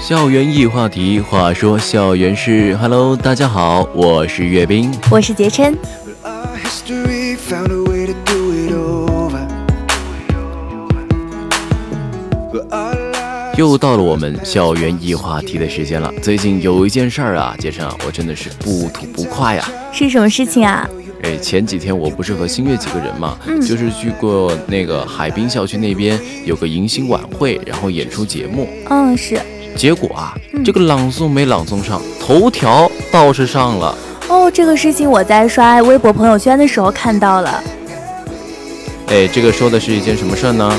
校园异话题，话说校园事。Hello，大家好，我是岳斌，我是杰琛。又到了我们校园异话题的时间了。最近有一件事儿啊，杰琛啊，我真的是不吐不快呀。是什么事情啊？哎，前几天我不是和新月几个人嘛，就是去过那个海滨校区那边有个迎新晚会，然后演出节目。嗯，是。结果啊，这个朗诵没朗诵上，头条倒是上了。哦，这个事情我在刷微博朋友圈的时候看到了。哎，这个说的是一件什么事儿呢？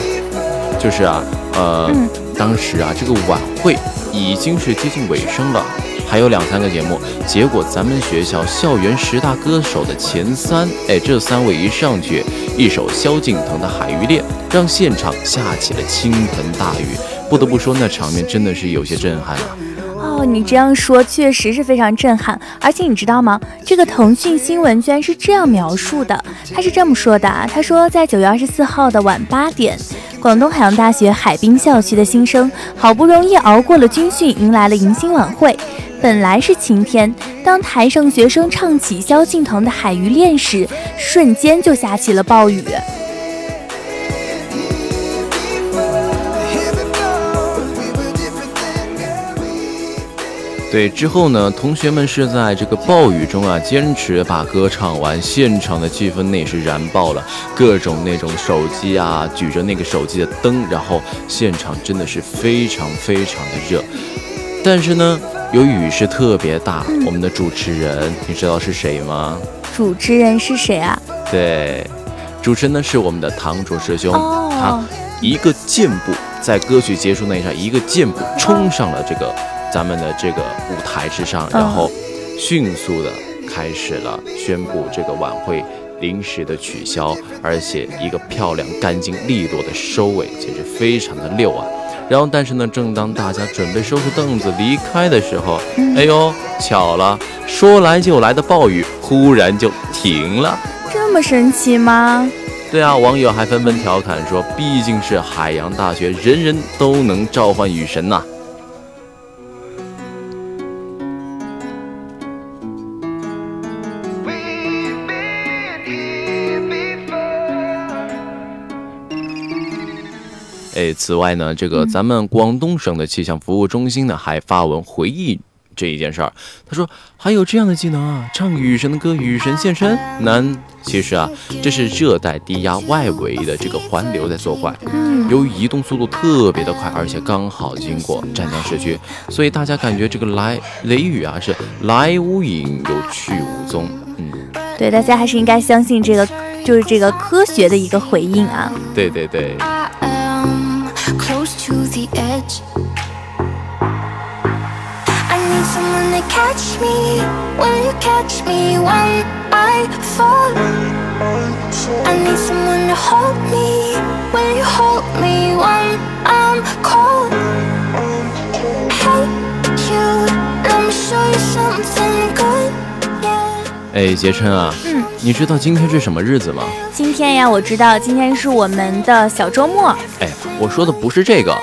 就是啊，呃。当时啊，这个晚会已经是接近尾声了，还有两三个节目。结果咱们学校校园十大歌手的前三，哎，这三位一上去，一首萧敬腾的《海芋恋》，让现场下起了倾盆大雨。不得不说，那场面真的是有些震撼啊。哦，你这样说确实是非常震撼。而且你知道吗？这个腾讯新闻居然是这样描述的，他是这么说的啊，他说在九月二十四号的晚八点。广东海洋大学海滨校区的新生好不容易熬过了军训，迎来了迎新晚会。本来是晴天，当台上学生唱起萧敬腾的《海芋恋》时，瞬间就下起了暴雨。对，之后呢，同学们是在这个暴雨中啊，坚持把歌唱完，现场的气氛那也是燃爆了，各种那种手机啊，举着那个手机的灯，然后现场真的是非常非常的热。但是呢，由于雨势特别大，我们的主持人你知道是谁吗？主持人是谁啊？对，主持人呢是我们的堂主师兄，他一个箭步在歌曲结束那一刹，一个箭步冲上了这个。咱们的这个舞台之上，然后迅速的开始了宣布这个晚会临时的取消，而且一个漂亮、干净、利落的收尾，简直非常的溜啊！然后，但是呢，正当大家准备收拾凳子离开的时候，哎呦，巧了，说来就来的暴雨忽然就停了，这么神奇吗？对啊，网友还纷纷调侃说，毕竟是海洋大学，人人都能召唤雨神呐。哎，此外呢，这个咱们广东省的气象服务中心呢，还发文回忆这一件事儿。他说，还有这样的技能啊，唱雨神的歌，雨神现身。难，其实啊，这是热带低压外围的这个环流在作怪。由于移动速度特别的快，而且刚好经过湛江市区，所以大家感觉这个来雷雨啊是来无影又去无踪。嗯，对，大家还是应该相信这个，就是这个科学的一个回应啊。对对对。To the edge. I need someone to catch me when you catch me when I fall. I need someone to hold me when you hold me when I'm cold. Hey, you, let me show you something. 哎，杰琛啊，嗯，你知道今天是什么日子吗？今天呀，我知道，今天是我们的小周末。哎。我说的不是这个，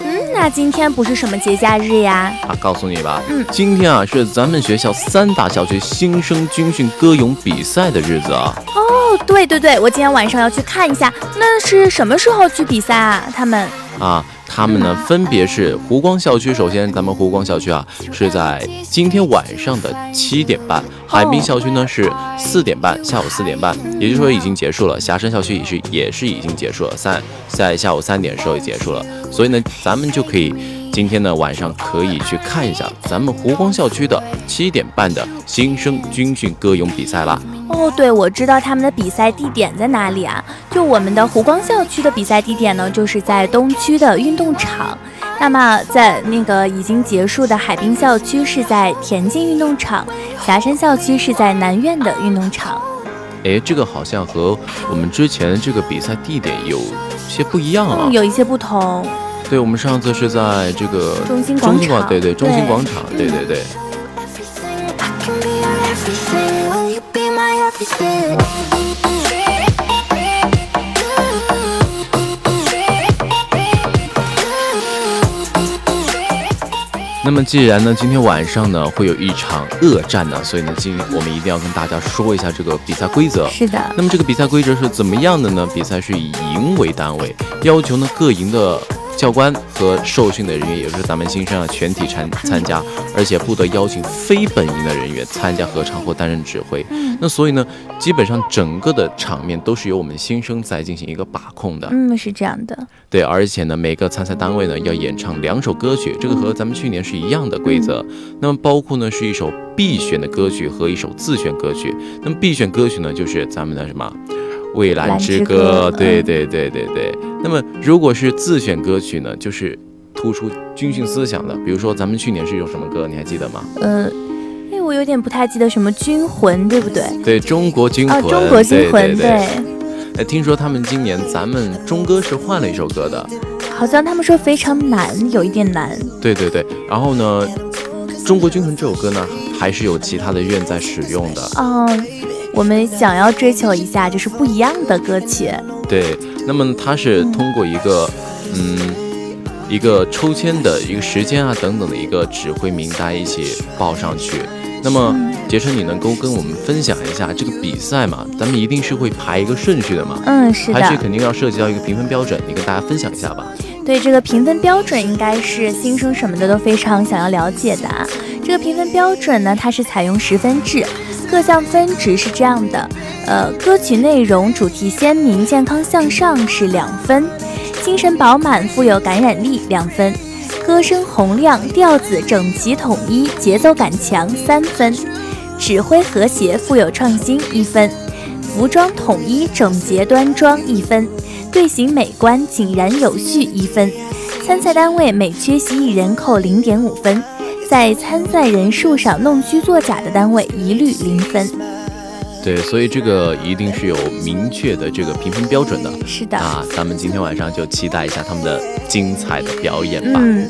嗯，那今天不是什么节假日呀？啊，告诉你吧，嗯，今天啊是咱们学校三大校区新生军训歌咏比赛的日子啊。哦，对对对，我今天晚上要去看一下，那是什么时候去比赛啊？他们啊。他们呢，分别是湖光校区。首先，咱们湖光校区啊，是在今天晚上的七点半；海滨校区呢是四点半，下午四点半，也就是说已经结束了。霞山校区也是也是已经结束了，三在下午三点的时候也结束了。所以呢，咱们就可以今天呢晚上可以去看一下咱们湖光校区的七点半的新生军训歌咏比赛啦。哦，对，我知道他们的比赛地点在哪里啊？就我们的湖光校区的比赛地点呢，就是在东区的运动场。那么在那个已经结束的海滨校区是在田径运动场，霞山校区是在南苑的运动场。哎，这个好像和我们之前这个比赛地点有些不一样啊，有一些不同。对，我们上次是在这个中心广场，对对，中心广场，对对对。那么既然呢，今天晚上呢会有一场恶战呢，所以呢今我们一定要跟大家说一下这个比赛规则。是的。那么这个比赛规则是怎么样的呢？比赛是以赢为单位，要求呢各赢的。教官和受训的人员，也就是咱们新生啊，全体参参加，而且不得邀请非本营的人员参加合唱或担任指挥。那所以呢，基本上整个的场面都是由我们新生在进行一个把控的。嗯，是这样的。对，而且呢，每个参赛单位呢要演唱两首歌曲，这个和咱们去年是一样的规则。那么包括呢是一首必选的歌曲和一首自选歌曲。那么必选歌曲呢就是咱们的什么？蔚蓝之歌，对对对对对。那么如果是自选歌曲呢，就是突出军训思想的，比如说咱们去年是用什么歌，你还记得吗？呃，因为我有点不太记得什么军魂，对不对？对中国军魂，中国军魂，对。哎，听说他们今年咱们中歌是换了一首歌的，好像他们说非常难，有一点难。对对对，然后呢，中国军魂这首歌呢，还是有其他的院在使用的。嗯。我们想要追求一下就是不一样的歌曲，对。那么它是通过一个，嗯，一个抽签的一个时间啊等等的一个指挥名单一起报上去。那么杰琛，你能够跟我们分享一下这个比赛嘛？咱们一定是会排一个顺序的嘛？嗯，是的。排序肯定要涉及到一个评分标准，你跟大家分享一下吧。对，这个评分标准应该是新生什么的都非常想要了解的。这个评分标准呢，它是采用十分制。各项分值是这样的，呃，歌曲内容主题鲜明、健康向上是两分，精神饱满、富有感染力两分，歌声洪亮、调子整齐统一、节奏感强三分，指挥和谐、富有创新一分，服装统一、整洁端庄一分，队形美观、井然有序一分，参赛单位每缺席一人扣零点五分。在参赛人数上弄虚作假的单位一律零分。对，所以这个一定是有明确的这个评分标准的。是的啊，咱们今天晚上就期待一下他们的精彩的表演吧。嗯。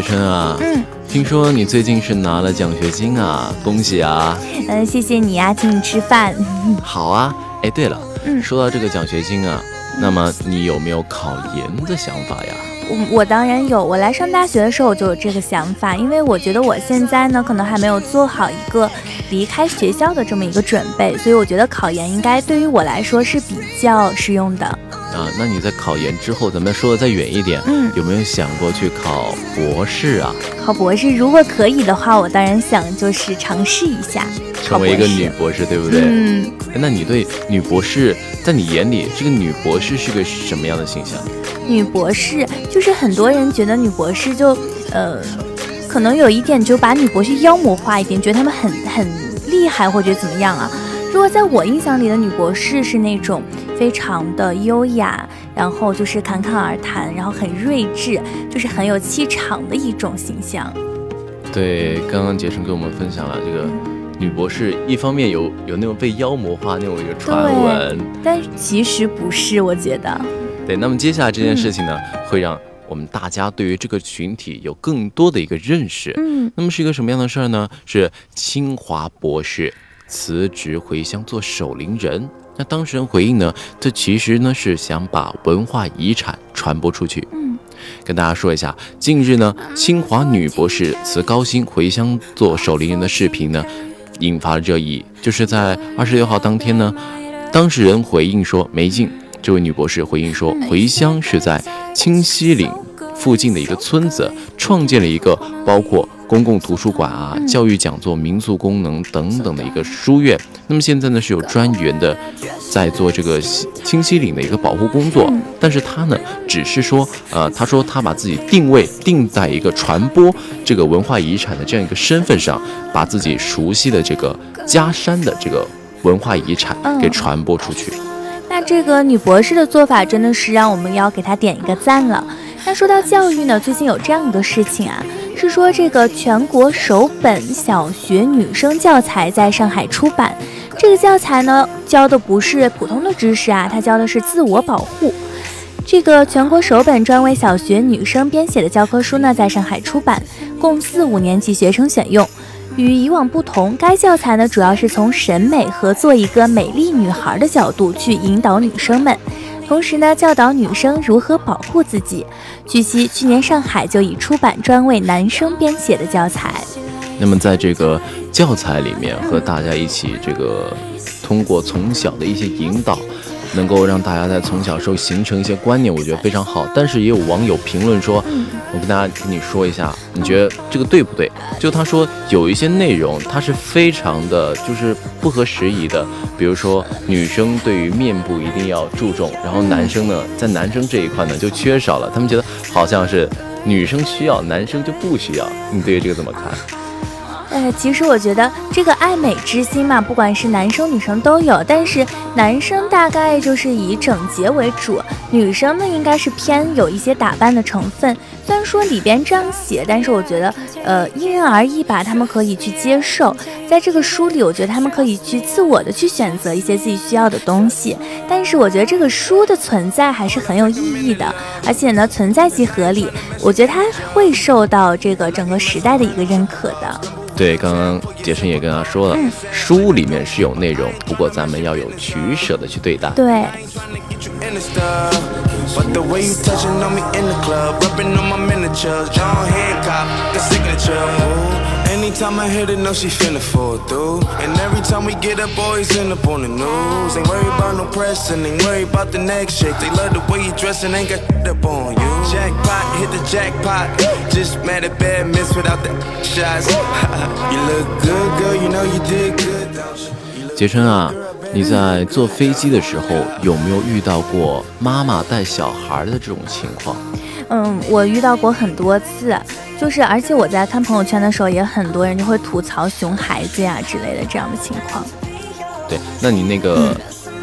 杰琛啊，嗯，听说你最近是拿了奖学金啊，恭喜啊！嗯，谢谢你啊，请你吃饭。好啊，哎，对了，嗯，说到这个奖学金啊，那么你有没有考研的想法呀？我我当然有，我来上大学的时候我就有这个想法，因为我觉得我现在呢可能还没有做好一个离开学校的这么一个准备，所以我觉得考研应该对于我来说是比较适用的。啊，那你在考研之后，咱们说的再远一点，嗯，有没有想过去考博士啊？考博士，如果可以的话，我当然想就是尝试一下，成为一个女博士，对不对？嗯。那你对女博士，在你眼里，这个女博士是个什么样的形象？女博士就是很多人觉得女博士就，呃，可能有一点就把女博士妖魔化一点，觉得她们很很厉害或者怎么样啊？如果在我印象里的女博士是那种。非常的优雅，然后就是侃侃而谈，然后很睿智，就是很有气场的一种形象。对，刚刚杰成跟我们分享了这个女博士，一方面有有那种被妖魔化那种一个传闻，但其实不是，我觉得。对，那么接下来这件事情呢，会让我们大家对于这个群体有更多的一个认识。嗯，那么是一个什么样的事儿呢？是清华博士辞职回乡做守灵人。那当事人回应呢？这其实呢是想把文化遗产传播出去。嗯，跟大家说一下，近日呢，清华女博士辞高薪回乡做守陵人的视频呢，引发了热议。就是在二十六号当天呢，当事人回应说没劲。这位女博士回应说，回乡是在清溪岭附近的一个村子，创建了一个包括公共图书馆啊、教育讲座、民宿功能等等的一个书院。那么现在呢是有专员的在做这个清溪岭的一个保护工作，但是他呢只是说，呃，他说他把自己定位定在一个传播这个文化遗产的这样一个身份上，把自己熟悉的这个家山的这个文化遗产给传播出去。那这个女博士的做法真的是让我们要给她点一个赞了。那说到教育呢，最近有这样一个事情啊，是说这个全国首本小学女生教材在上海出版。这个教材呢，教的不是普通的知识啊，它教的是自我保护。这个全国首本专为小学女生编写的教科书呢，在上海出版，供四五年级学生选用。与以往不同，该教材呢，主要是从审美和做一个美丽女孩的角度去引导女生们，同时呢，教导女生如何保护自己。据悉，去年上海就已出版专为男生编写的教材。那么，在这个教材里面，和大家一起这个通过从小的一些引导，能够让大家在从小时候形成一些观念，我觉得非常好。但是也有网友评论说，我跟大家跟你说一下，你觉得这个对不对？就他说有一些内容，它是非常的，就是不合时宜的。比如说，女生对于面部一定要注重，然后男生呢，在男生这一块呢就缺少了。他们觉得好像是女生需要，男生就不需要。你对于这个怎么看？呃，其实我觉得这个爱美之心嘛，不管是男生女生都有。但是男生大概就是以整洁为主，女生呢应该是偏有一些打扮的成分。虽然说里边这样写，但是我觉得，呃，因人而异吧。他们可以去接受，在这个书里，我觉得他们可以去自我的去选择一些自己需要的东西。但是我觉得这个书的存在还是很有意义的，而且呢，存在即合理。我觉得它会受到这个整个时代的一个认可的。对，刚刚杰森也跟他说了，书里面是有内容，不过咱们要有取舍的去对待。对。Anytime I hit it, know she finna fall through. And every time we get up, boys end up on the news. Ain't worried about no pressing, ain't worried about the next shake. They love the way you dressing, ain't got up on you. Jackpot, hit the jackpot. Just mad at bad miss without the shots. you look good, girl, you know you did good. 杰琛啊，你在坐飞机的时候有没有遇到过妈妈带小孩的这种情况？ 嗯，我遇到过很多次。就是，而且我在看朋友圈的时候，也很多人就会吐槽熊孩子呀之类的这样的情况。对，那你那个，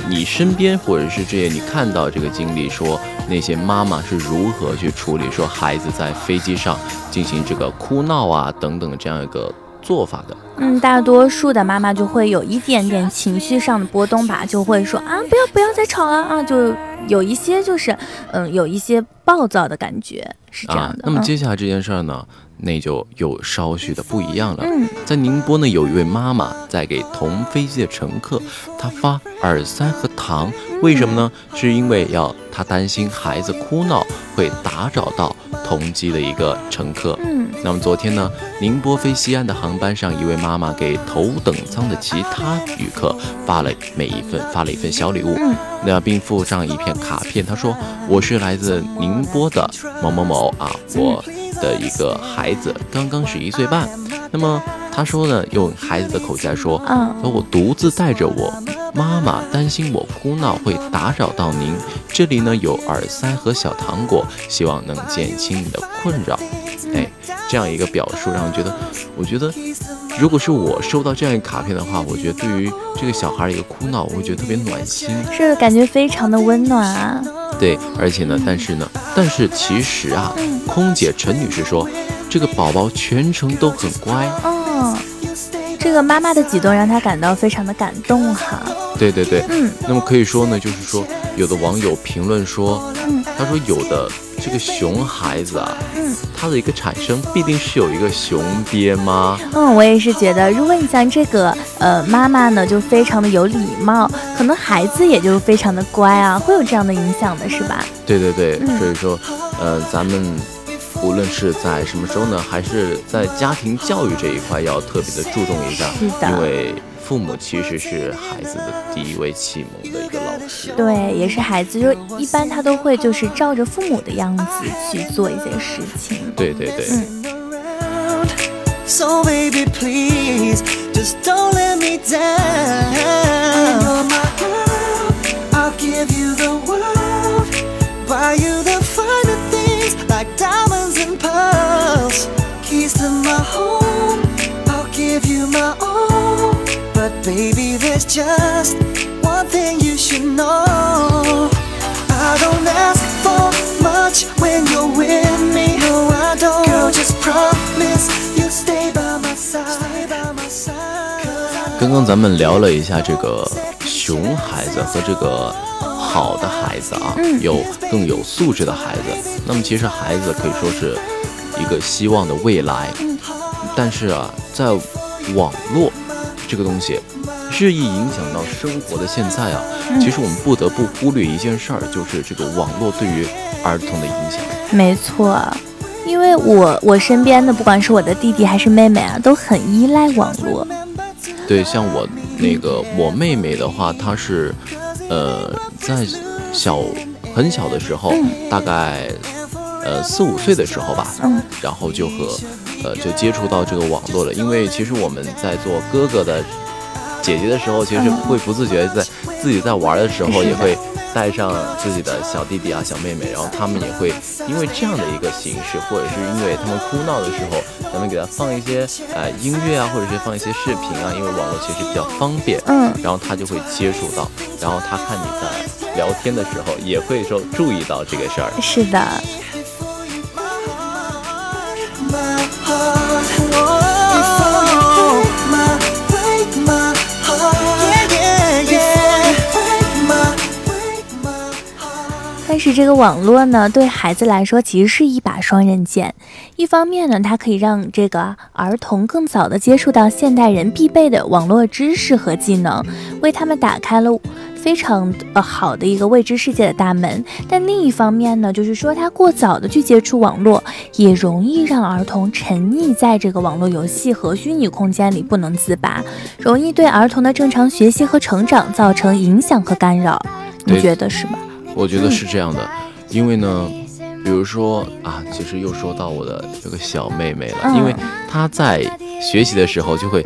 你身边或者是这些你看到这个经历，说那些妈妈是如何去处理说孩子在飞机上进行这个哭闹啊等等这样一个做法的？嗯，大多数的妈妈就会有一点点情绪上的波动吧，就会说啊，不要不要再吵了啊，就有一些就是，嗯，有一些暴躁的感觉。是这样的。那么接下来这件事儿呢，那就有稍许的不一样了。嗯，在宁波呢，有一位妈妈在给同飞机的乘客，她发耳塞和糖，为什么呢？是因为要她担心孩子哭闹会打扰到同机的一个乘客。嗯，那么昨天呢，宁波飞西安的航班上，一位妈妈给头等舱的其他旅客发了每一份发了一份小礼物，那并附上一片卡片，她说：“我是来自宁波的某某某。”啊，我的一个孩子刚刚是一岁半，那么他说呢，用孩子的口气来说，嗯，说我独自带着我妈妈，担心我哭闹会打扰到您，这里呢有耳塞和小糖果，希望能减轻你的困扰。哎，这样一个表述让人觉得，我觉得如果是我收到这样一个卡片的话，我觉得对于这个小孩一个哭闹，我会觉得特别暖心，是感觉非常的温暖啊。对，而且呢，但是呢，但是其实啊，空姐陈女士说，这个宝宝全程都很乖。哦，这个妈妈的举动让她感到非常的感动哈。对对对，嗯，那么可以说呢，就是说，有的网友评论说，嗯，他说有的。这个熊孩子啊，嗯，它的一个产生必定是有一个熊爹妈？嗯，我也是觉得，如果你像这个呃妈妈呢，就非常的有礼貌，可能孩子也就非常的乖啊，会有这样的影响的是吧？对对对，所以说，呃，咱们无论是在什么时候呢，还是在家庭教育这一块，要特别的注重一下，是的，因为父母其实是孩子的第一位启蒙的一个老师。对，也是孩子，就一般他都会就是照着父母的样子去做一些事情。对对对。嗯。Baby, there's just one thing you should know. I don't ask for much when you're with me. No, I don't. Girl, just promise. you stay by my side. 刚刚咱们聊了一下这个熊孩子和这个好的孩子啊，有更有素质的孩子。那么其实孩子可以说是一个希望的未来。但是啊，在网络这个东西日益影响到生活的现在啊，其实我们不得不忽略一件事儿，就是这个网络对于儿童的影响。没错。因为我我身边的不管是我的弟弟还是妹妹啊，都很依赖网络。对，像我那个我妹妹的话，她是，呃，在小很小的时候，大概呃四五岁的时候吧，嗯，然后就和呃就接触到这个网络了。因为其实我们在做哥哥的姐姐的时候，其实会不自觉在自己在玩的时候也会。带上自己的小弟弟啊、小妹妹，然后他们也会因为这样的一个形式，或者是因为他们哭闹的时候，咱们给他放一些呃音乐啊，或者是放一些视频啊，因为网络其实比较方便，嗯，然后他就会接触到，然后他看你在聊天的时候，也会说注意到这个事儿。是的。是这个网络呢，对孩子来说其实是一把双刃剑。一方面呢，它可以让这个儿童更早的接触到现代人必备的网络知识和技能，为他们打开了非常呃好的一个未知世界的大门。但另一方面呢，就是说他过早的去接触网络，也容易让儿童沉溺在这个网络游戏和虚拟空间里不能自拔，容易对儿童的正常学习和成长造成影响和干扰。你觉得是吗？我觉得是这样的，因为呢，比如说啊，其实又说到我的这个小妹妹了，因为她在学习的时候就会，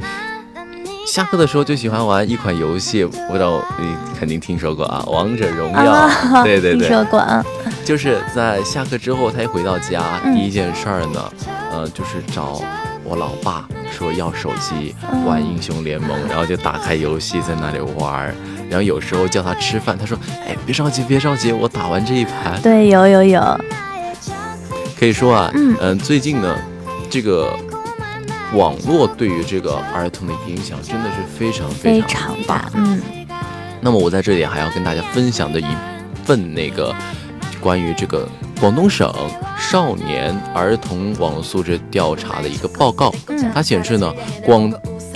下课的时候就喜欢玩一款游戏，不知道你肯定听说过啊，《王者荣耀》。对对对，听说过啊。就是在下课之后，她一回到家，第一件事儿呢，呃，就是找我老爸说要手机玩英雄联盟，然后就打开游戏在那里玩。然后有时候叫他吃饭，他说：“哎，别着急，别着急，我打完这一盘。”对，有有有。可以说啊，嗯嗯，最近呢，这个网络对于这个儿童的影响真的是非常非常大。嗯。那么我在这里还要跟大家分享的一份那个关于这个广东省少年儿童网络素质调查的一个报告，它显示呢，广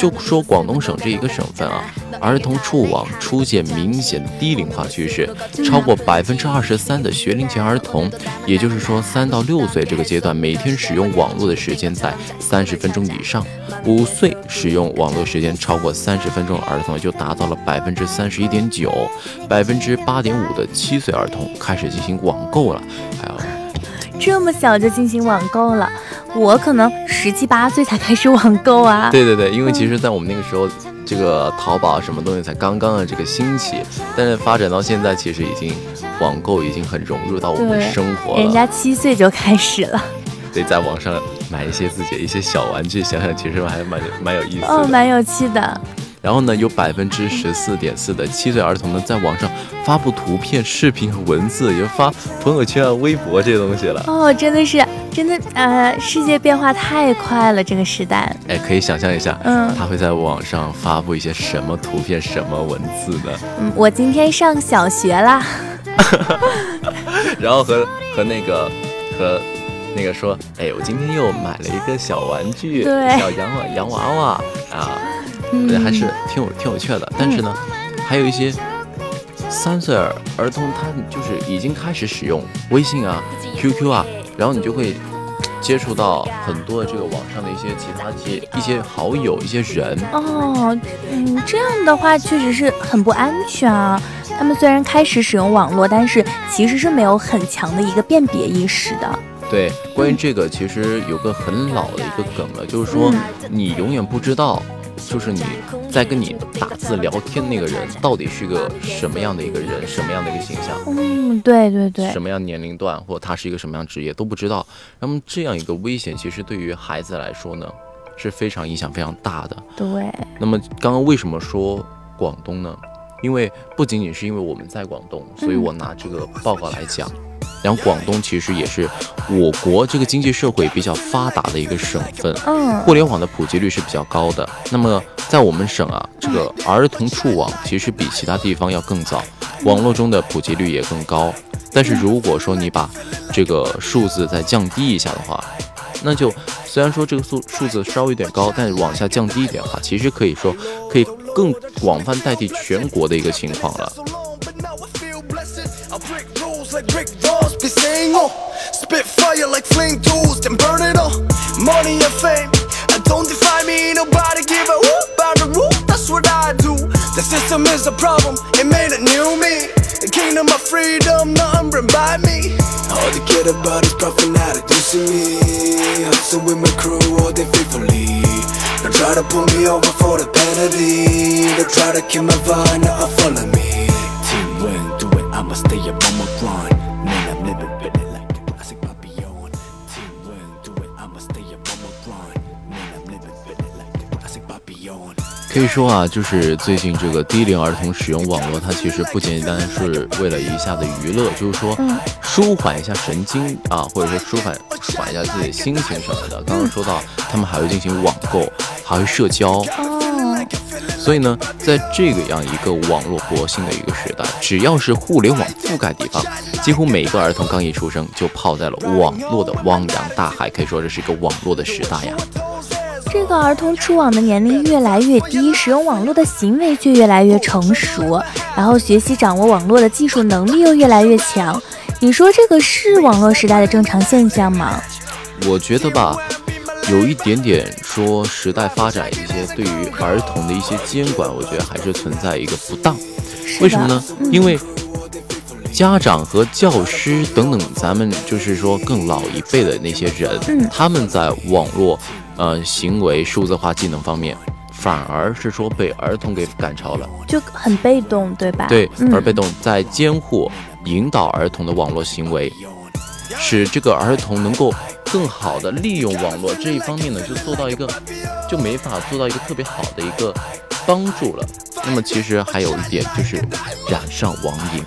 就说广东省这一个省份啊。儿童触网出现明显低龄化趋势，超过百分之二十三的学龄前儿童，也就是说三到六岁这个阶段，每天使用网络的时间在三十分钟以上；五岁使用网络时间超过三十分钟的儿童就达到了百分之三十一点九，百分之八点五的七岁儿童开始进行网购了。还有，这么小就进行网购了，我可能十七八岁才开始网购啊。对对对，因为其实，在我们那个时候。这个淘宝什么东西才刚刚的这个兴起，但是发展到现在，其实已经网购已经很融入到我们的生活了。人家七岁就开始了，得在网上买一些自己的一些小玩具，想想其实还蛮蛮有意思的，哦，蛮有趣的。然后呢，有百分之十四点四的七岁儿童呢，在网上发布图片、视频和文字，也发朋友圈啊、微博这些东西了。哦，真的是，真的，呃，世界变化太快了，这个时代。哎，可以想象一下，嗯，他会在网上发布一些什么图片、什么文字呢？嗯，我今天上小学啦。然后和和那个和那个说，哎，我今天又买了一个小玩具，小洋娃洋娃娃啊。我觉得还是挺有挺有趣的，但是呢，还有一些三岁儿童，他就是已经开始使用微信啊、QQ 啊，然后你就会接触到很多的这个网上的一些其他一些一些好友、一些人。哦，嗯，这样的话确实是很不安全啊。他们虽然开始使用网络，但是其实是没有很强的一个辨别意识的。对，关于这个，其实有个很老的一个梗了，就是说你永远不知道。就是你在跟你打字聊天那个人到底是个什么样的一个人，什么样的一个形象？嗯，对对对，什么样年龄段，或他是一个什么样职业都不知道。那么这样一个危险，其实对于孩子来说呢，是非常影响非常大的。对。那么刚刚为什么说广东呢？因为不仅仅是因为我们在广东，所以我拿这个报告来讲。然后广东其实也是我国这个经济社会比较发达的一个省份，嗯，互联网的普及率是比较高的。那么在我们省啊，这个儿童触网其实比其他地方要更早，网络中的普及率也更高。但是如果说你把这个数字再降低一下的话，那就虽然说这个数数字稍微有点高，但是往下降低一点的话，其实可以说可以更广泛代替全国的一个情况了。Fire like flame tools then burn it all. Money and fame I don't define me. Nobody give a whoop. About the rule that's what I do. The system is a problem it made a new me. The kingdom of freedom nothing bring by me. All they care about is profit not reducing me. Hustle with my crew all day faithfully they try to pull me over for the penalty. They try to kill my vibe now follow me. Team win do it I'ma stay up 可以说啊，就是最近这个低龄儿童使用网络，它其实不简单是为了一下子娱乐，就是说舒缓一下神经啊，或者说舒缓舒缓一下自己的心情什么的。刚刚说到，他们还会进行网购，还会社交。所以呢，在这个样一个网络活性的一个时代，只要是互联网覆盖地方，几乎每个儿童刚一出生就泡在了网络的汪洋大海，可以说这是一个网络的时代呀。这个儿童触网的年龄越来越低，使用网络的行为却越来越成熟，然后学习掌握网络的技术能力又越来越强。你说这个是网络时代的正常现象吗？我觉得吧，有一点点说时代发展一些对于儿童的一些监管，我觉得还是存在一个不当。为什么呢？因为家长和教师等等，咱们就是说更老一辈的那些人，他们在网络。呃，行为数字化技能方面，反而是说被儿童给赶超了，就很被动，对吧？对，而被动在监护、引导儿童的网络行为，使这个儿童能够更好的利用网络这一方面呢，就做到一个就没法做到一个特别好的一个帮助了。那么其实还有一点就是染上网瘾。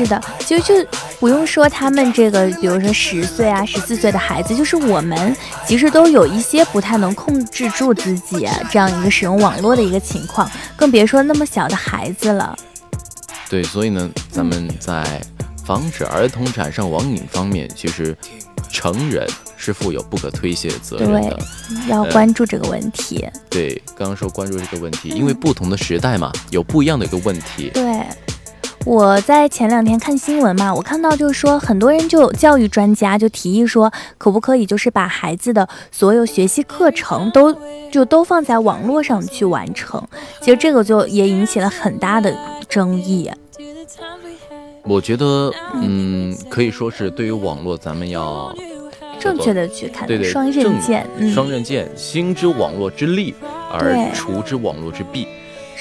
是的，就就不用说他们这个，比如说十岁啊、十四岁的孩子，就是我们其实都有一些不太能控制住自己这样一个使用网络的一个情况，更别说那么小的孩子了。对，所以呢，咱们在防止儿童产生网瘾方面，其实成人是负有不可推卸的责任的，要关注这个问题。对，刚刚说关注这个问题，因为不同的时代嘛，有不一样的一个问题。对。我在前两天看新闻嘛，我看到就是说，很多人就有教育专家就提议说，可不可以就是把孩子的所有学习课程都就都放在网络上去完成。其实这个就也引起了很大的争议。我觉得，嗯，可以说是对于网络，咱们要正确的去看，对对，双刃剑，双刃剑，兴之网络之利，而除之网络之弊。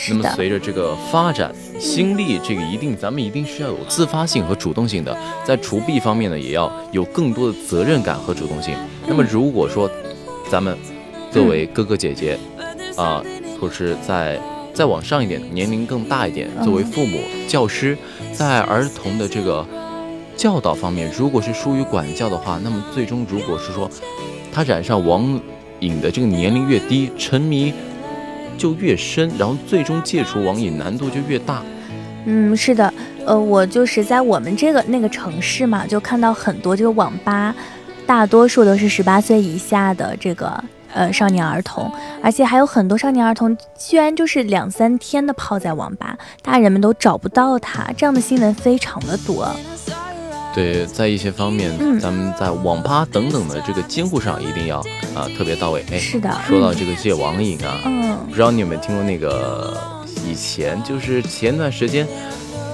那么随着这个发展，心力这个一定，咱们一定是要有自发性和主动性的，在除弊方面呢，也要有更多的责任感和主动性。那么如果说，咱们作为哥哥姐姐，啊，或是在再往上一点，年龄更大一点，作为父母、教师，在儿童的这个教导方面，如果是疏于管教的话，那么最终如果是说他染上网瘾的这个年龄越低，沉迷。就越深，然后最终戒除网瘾难度就越大。嗯，是的，呃，我就是在我们这个那个城市嘛，就看到很多这个网吧，大多数都是十八岁以下的这个呃少年儿童，而且还有很多少年儿童居然就是两三天的泡在网吧，大人们都找不到他，这样的新闻非常的多。对，在一些方面，嗯。咱们在网吧等等的这个监护上一定要啊、特别到位。哎，是的。说到这个戒网瘾啊，嗯。不知道你有没有听过那个以前就是前段时间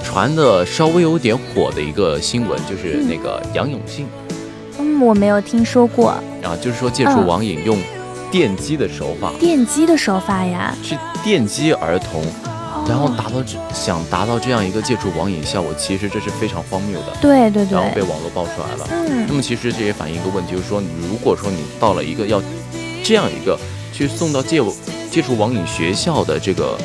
传的稍微有点火的一个新闻，就是那个杨永信。嗯，我没有听说过。啊，就是说戒除嗯。网瘾用电击的手法。电击的手法呀。去电击儿童。然后哦达到这想达到这样一个戒除网瘾效果，其实这是非常荒谬的。对对对然后，被网络爆出来了。嗯那嗯么其实这也反映一个问题，就是说，你如果说你到了一个要这样一个去送到戒戒除网瘾学校的这个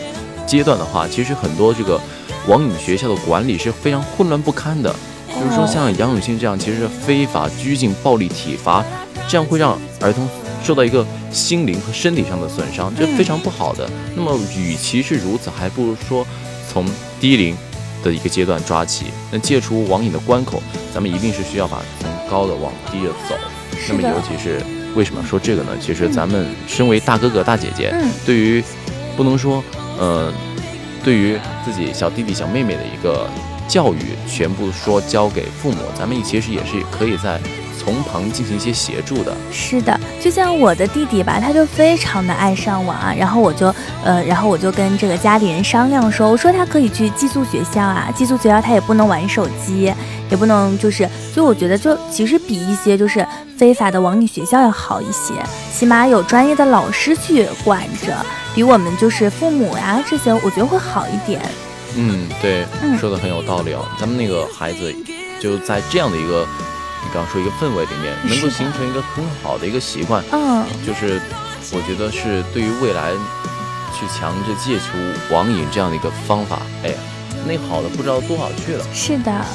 阶段的话，其实很多这个网瘾学校的管理是非常混乱不堪的。就是说哦像杨永信这样，其实是非法拘禁、暴力体罚，这样会让儿童受到一个心灵和身体上的损伤，这嗯非常不好的。那么与其是如此，还不如说从低龄的一个阶段抓起。那戒除网瘾的关口，咱们一定是需要把从高的往低的走。那么尤其是为什么说这个呢？其实咱们身为大哥哥大姐姐，嗯对于不能说，呃，对于自己小弟弟小妹妹的一个教育，全部说交给父母，咱们其实也是可以在从旁进行一些协助的。是的，就像我的弟弟吧，他就非常的爱上网啊，然后我就呃，然后我就跟这个家里人商量说，我说他可以去寄宿学校啊，寄宿学校他也不能玩手机，也不能就是，所以我觉得就其实比一些就是非法的网瘾学校要好一些，起码有专业的老师去管着，比我们就是父母呀、这些，我觉得会好一点。嗯，对，嗯说的很有道理哦。咱们那个孩子就在这样的一个，你刚刚说一个氛围里面，能够形成一个很好的一个习惯，嗯，就是我觉得是对于未来去强制戒除网瘾这样的一个方法，哎，那好的不知道多少去了。是的。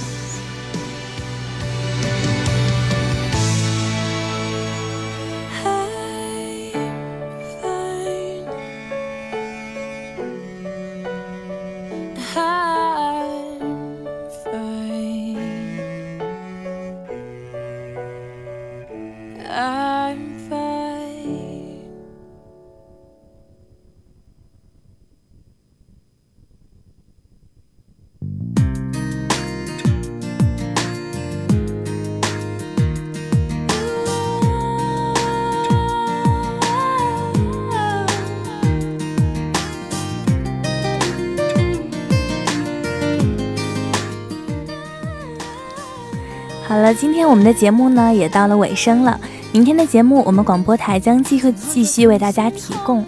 好了，今天我们的节目呢也到了尾声了。明天的节目，我们广播台将继续继续为大家提供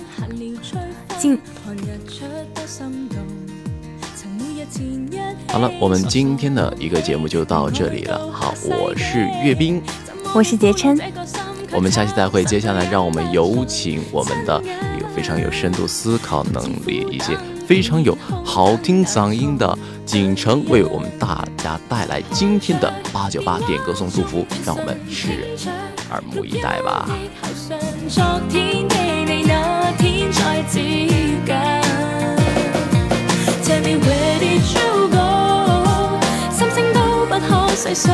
进好了，我们今天的一个节目就到这里了。好，我是岳斌，我是杰琛，我们下期再会。接下来，让我们有请我们的一个非常有深度思考能力、一些非常有好听嗓音的锦城，为我们大家带来今天的八九八点歌送祝福，让我们拭耳目以待吧。昨天的你那天再接近，Tell me where did you go？心聲都不可細數。